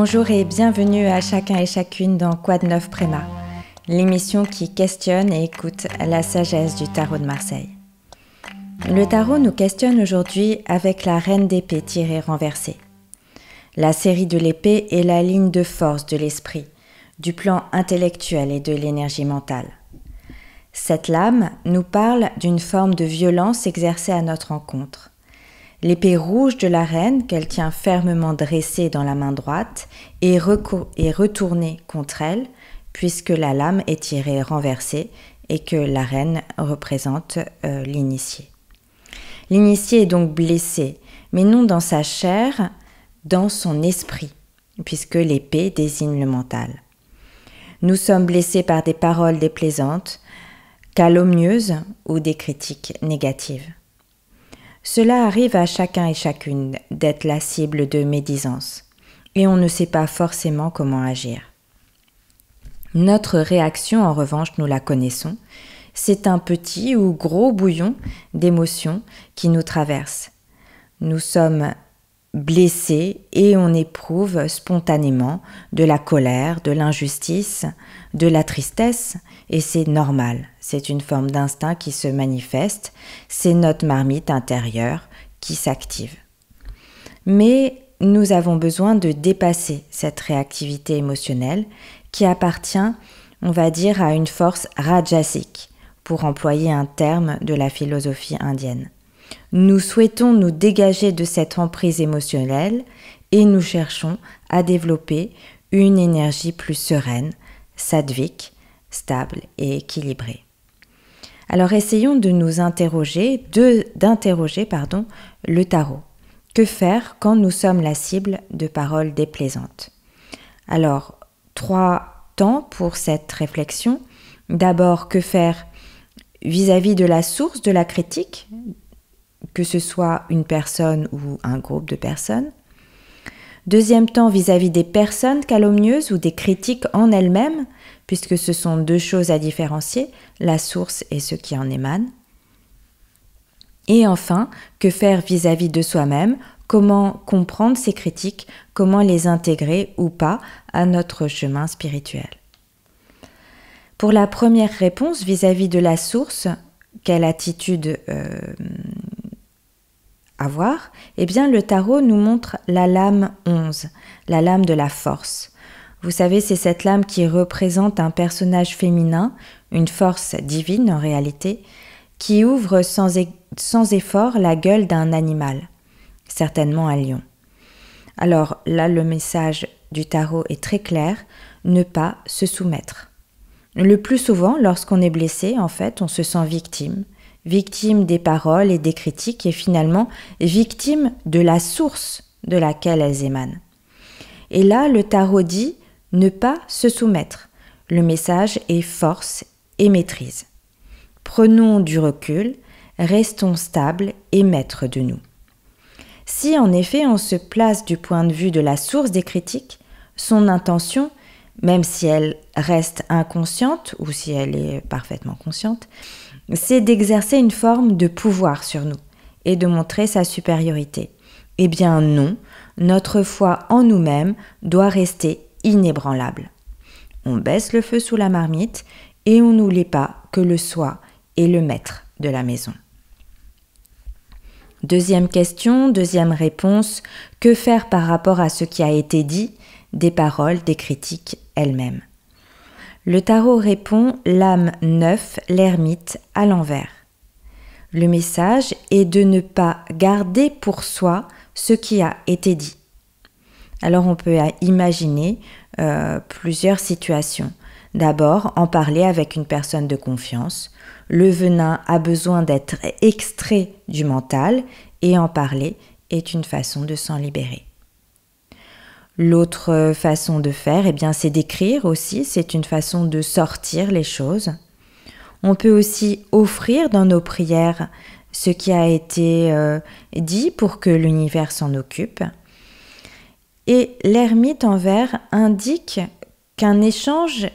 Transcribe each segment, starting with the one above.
Bonjour et bienvenue à chacun et chacune dans Quad Neuf Préma, l'émission qui questionne et écoute la sagesse du tarot de Marseille. Le tarot nous questionne aujourd'hui avec la reine d'épée tirée renversée. La série de l'épée est la ligne de force de l'esprit, du plan intellectuel et de l'énergie mentale. Cette lame nous parle d'une forme de violence exercée à notre encontre. L'épée rouge de la reine, qu'elle tient fermement dressée dans la main droite, est, retournée contre elle, puisque la lame est tirée renversée et que la reine représente euh, l'initié. L'initié est donc blessé, mais non dans sa chair, dans son esprit, puisque l'épée désigne le mental. Nous sommes blessés par des paroles déplaisantes, calomnieuses ou des critiques négatives. Cela arrive à chacun et chacune d'être la cible de médisance, et on ne sait pas forcément comment agir. Notre réaction, en revanche, nous la connaissons. C'est un petit ou gros bouillon d'émotions qui nous traverse. Nous sommes blessés et on éprouve spontanément de la colère, de l'injustice, de la tristesse, et c'est normal, c'est une forme d'instinct qui se manifeste, c'est notre marmite intérieure qui s'active. Mais nous avons besoin de dépasser cette réactivité émotionnelle qui appartient, on va dire, à une force rajasique, pour employer un terme de la philosophie indienne. Nous souhaitons nous dégager de cette emprise émotionnelle et nous cherchons à développer une énergie plus sereine, sadvique, stable et équilibrée. Alors essayons de nous interroger, d'interroger pardon, le tarot. Que faire quand nous sommes la cible de paroles déplaisantes? Alors, trois temps pour cette réflexion. D'abord, que faire vis-à-vis -vis de la source de la critique, que ce soit une personne ou un groupe de personnes. Deuxième temps, vis-à-vis des personnes calomnieuses ou des critiques en elles-mêmes, puisque ce sont deux choses à différencier, la source et ce qui en émane. Et enfin, que faire vis-à-vis de soi-même, comment comprendre ces critiques, comment les intégrer ou pas à notre chemin spirituel. Pour la première réponse vis-à-vis de la source, quelle attitude euh, avoir, eh bien le tarot nous montre la lame 11, la lame de la force. Vous savez, c'est cette lame qui représente un personnage féminin, une force divine en réalité, qui ouvre sans, sans effort la gueule d'un animal, certainement un lion. Alors là, le message du tarot est très clair, ne pas se soumettre. Le plus souvent, lorsqu'on est blessé, en fait, on se sent victime, victime des paroles et des critiques et finalement victime de la source de laquelle elles émanent. Et là, le tarot dit ne pas se soumettre. Le message est force et maîtrise. Prenons du recul, restons stables et maîtres de nous. Si en effet on se place du point de vue de la source des critiques, son intention, même si elle reste inconsciente ou si elle est parfaitement consciente, c'est d'exercer une forme de pouvoir sur nous et de montrer sa supériorité. Eh bien non, notre foi en nous-mêmes doit rester inébranlable. On baisse le feu sous la marmite et on n'oublie pas que le soi est le maître de la maison. Deuxième question, deuxième réponse, que faire par rapport à ce qui a été dit, des paroles, des critiques elles-mêmes? Le tarot répond l'âme neuf, l'ermite, à l'envers. Le message est de ne pas garder pour soi ce qui a été dit. Alors on peut imaginer euh, plusieurs situations. D'abord, en parler avec une personne de confiance. Le venin a besoin d'être extrait du mental et en parler est une façon de s'en libérer. L'autre façon de faire, eh bien, c'est d'écrire aussi. C'est une façon de sortir les choses. On peut aussi offrir dans nos prières ce qui a été euh, dit pour que l'univers s'en occupe. Et l'ermite en verre indique qu'un échange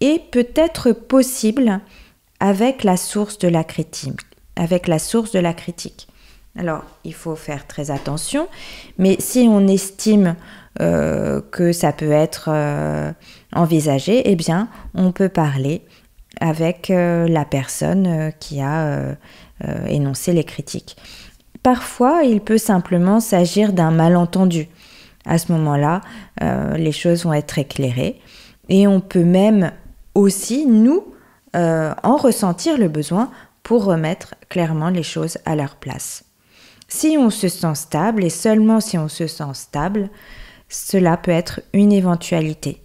est peut-être possible avec la source de la critique. Alors, il faut faire très attention, mais si on estime euh, que ça peut être euh, envisagé, eh bien, on peut parler avec euh, la personne qui a énoncé les critiques. Parfois, il peut simplement s'agir d'un malentendu. À ce moment-là, les choses vont être éclairées et on peut même aussi, nous, en ressentir le besoin pour remettre clairement les choses à leur place. Si on se sent stable, et seulement si on se sent stable, cela peut être une éventualité.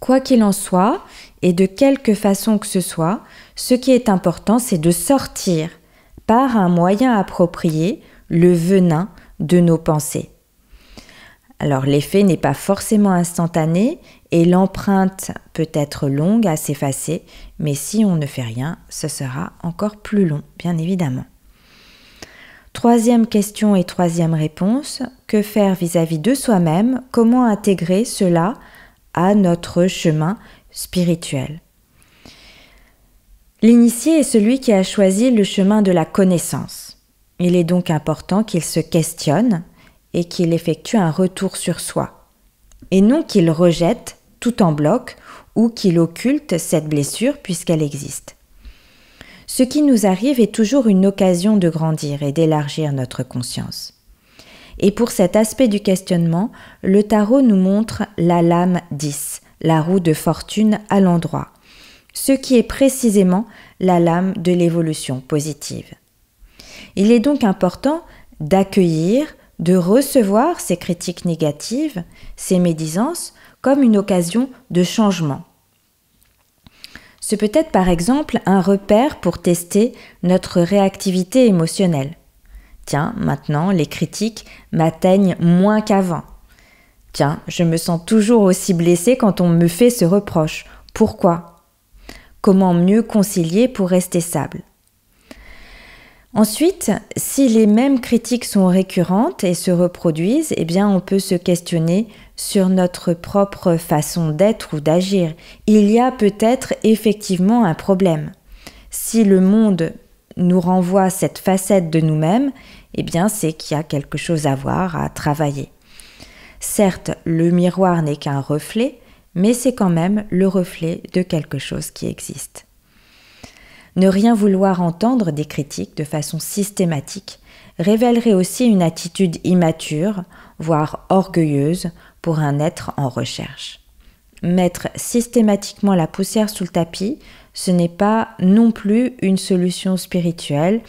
Quoi qu'il en soit, et de quelque façon que ce soit, ce qui est important, c'est de sortir par un moyen approprié le venin de nos pensées. Alors l'effet n'est pas forcément instantané et l'empreinte peut être longue à s'effacer, mais si on ne fait rien, ce sera encore plus long, bien évidemment. Troisième question et troisième réponse, que faire vis-à-vis de soi-même? Comment intégrer cela à notre chemin spirituel? L'initié est celui qui a choisi le chemin de la connaissance. Il est donc important qu'il se questionne et qu'il effectue un retour sur soi, et non qu'il rejette tout en bloc ou qu'il occulte cette blessure puisqu'elle existe. Ce qui nous arrive est toujours une occasion de grandir et d'élargir notre conscience. Et pour cet aspect du questionnement, le tarot nous montre la lame 10, la roue de fortune à l'endroit, ce qui est précisément la lame de l'évolution positive. Il est donc important d'accueillir, de recevoir ces critiques négatives, ces médisances, comme une occasion de changement ce peut être par exemple un repère pour tester notre réactivité émotionnelle. Tiens, maintenant, les critiques m'atteignent moins qu'avant. Tiens, je me sens toujours aussi blessée quand on me fait ce reproche. Pourquoi? Comment mieux concilier pour rester stable? Ensuite, si les mêmes critiques sont récurrentes et se reproduisent, eh on peut se questionner sur notre propre façon d'être ou d'agir. Il y a peut-être effectivement un problème. Si le monde nous renvoie cette facette de nous-mêmes, eh bien c'est qu'il y a quelque chose à voir, à travailler. Certes, le miroir n'est qu'un reflet, mais c'est quand même le reflet de quelque chose qui existe. Ne rien vouloir entendre des critiques de façon systématique révélerait aussi une attitude immature, voire orgueilleuse, pour un être en recherche. Mettre systématiquement la poussière sous le tapis, ce n'est pas non plus une solution spirituelle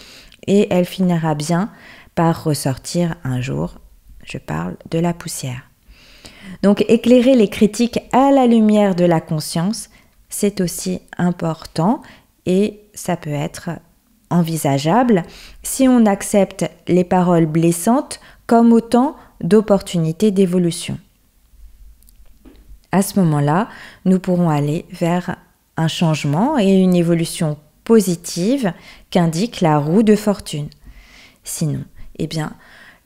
et elle finira bien par ressortir un jour. Je parle de la poussière. Donc éclairer les critiques à la lumière de la conscience, c'est aussi important et ça peut être envisageable si on accepte les paroles blessantes comme autant d'opportunités d'évolution. À ce moment-là, nous pourrons aller vers un changement et une évolution positive qu'indique la roue de fortune. Sinon, eh bien,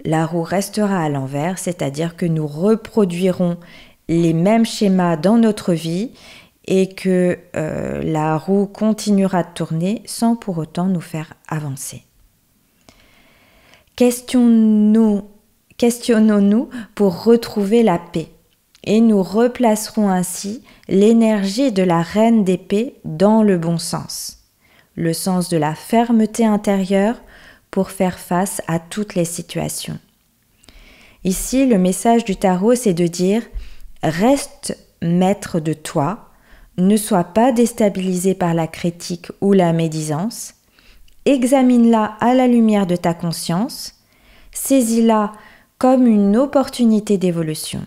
la roue restera à l'envers, c'est-à-dire que nous reproduirons les mêmes schémas dans notre vie et que euh, la roue continuera de tourner sans pour autant nous faire avancer. Questionnons-nous pour retrouver la paix et nous replacerons ainsi l'énergie de la reine d'épée dans le bon sens, le sens de la fermeté intérieure pour faire face à toutes les situations. Ici, le message du tarot, c'est de dire reste maître de toi, ne sois pas déstabilisé par la critique ou la médisance. Examine-la à la lumière de ta conscience. Saisis-la comme une opportunité d'évolution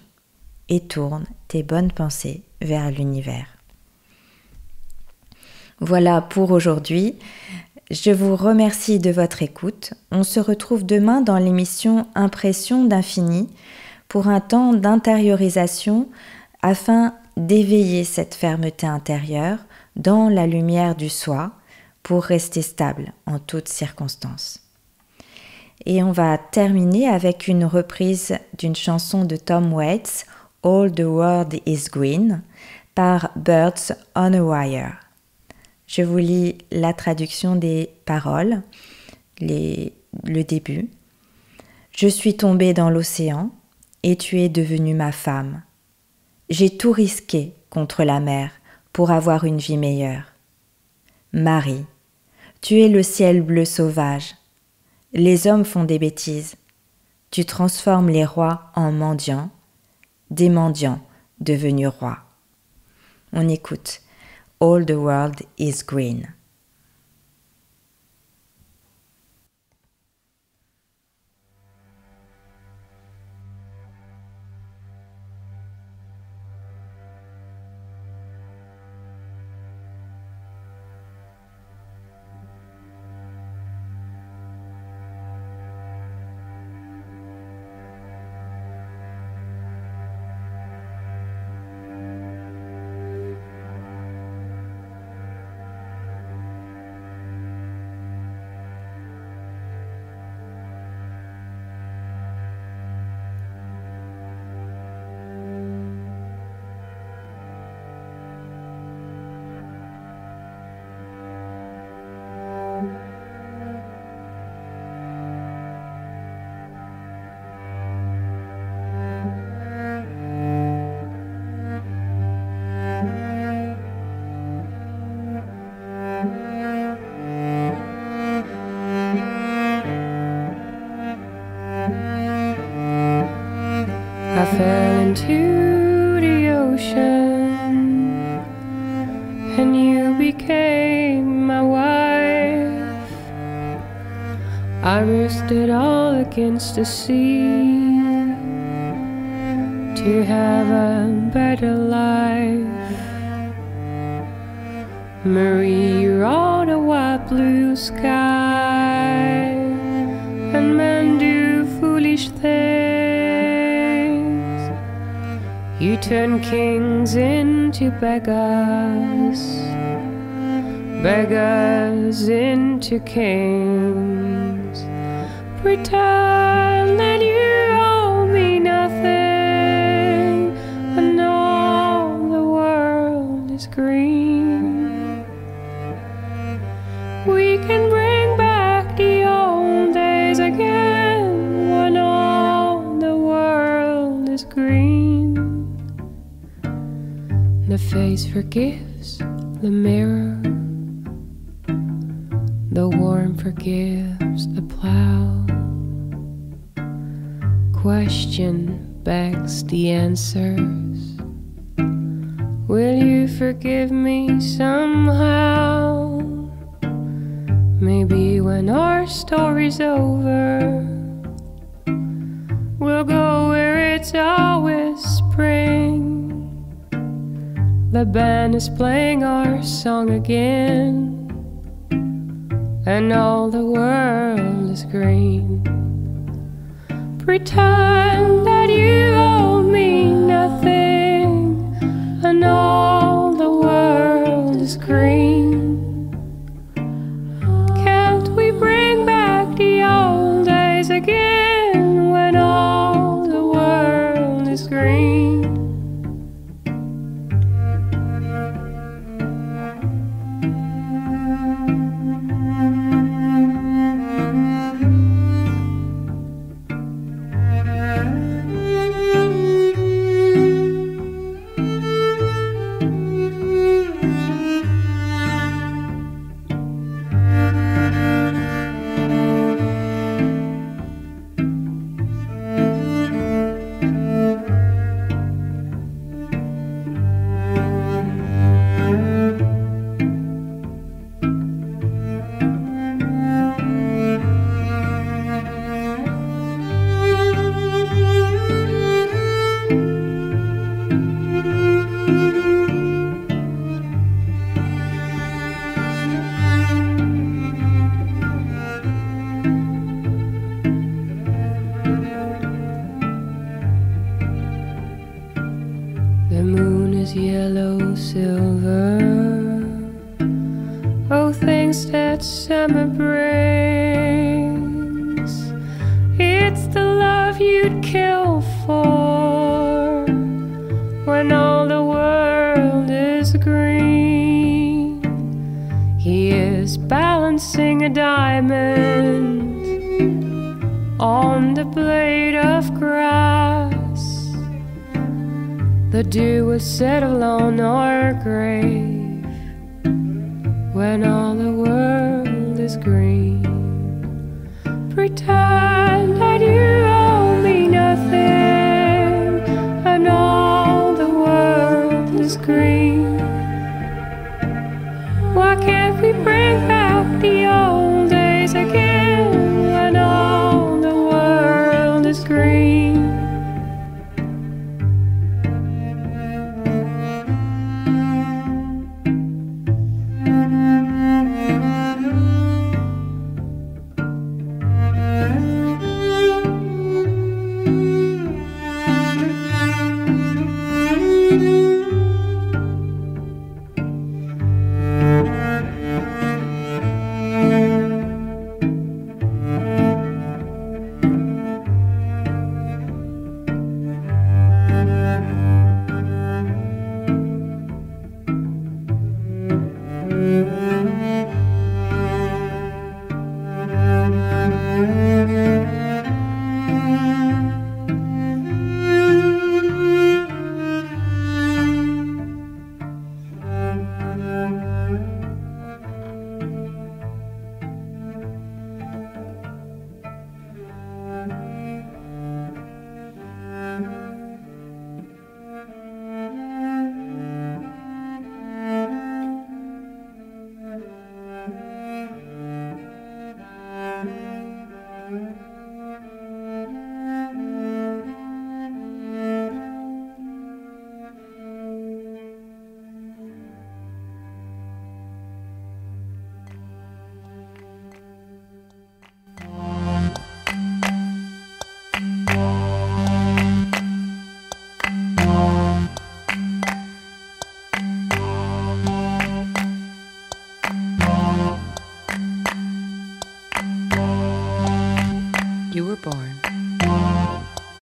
et tourne tes bonnes pensées vers l'univers. Voilà pour aujourd'hui. Je vous remercie de votre écoute. On se retrouve demain dans l'émission Impression d'infini pour un temps d'intériorisation afin d'éveiller cette fermeté intérieure dans la lumière du soi pour rester stable en toutes circonstances. Et on va terminer avec une reprise d'une chanson de Tom Waits, All the World is Green, par Birds on a Wire. Je vous lis la traduction des paroles. le début. Je suis tombée dans l'océan et tu es devenue ma femme. J'ai tout risqué contre la mer pour avoir une vie meilleure. Marie, tu es le ciel bleu sauvage. Les hommes font des bêtises. Tu transformes les rois en mendiants, des mendiants devenus rois. On écoute All the world is green. fell into the ocean and you became my wife. I roosted all against the sea to have a better life. Marie, you're on a white blue sky. Turn kings into beggars, beggars into kings pretend that you owe me nothing, and all the world is green. We can bring face forgives the mirror. The worm forgives the plow question begs the answers. Will you forgive me somehow? Maybe when our story's over, we'll go where it's always spring. The band is playing our song again, and all the world is green. Pretend that you owe me nothing, and all the world is green. The moon is yellow silver. Oh, things that summer brings. It's the love you'd kill for when all the world is green. He is balancing a diamond. The dew was set alone on our grave. When Música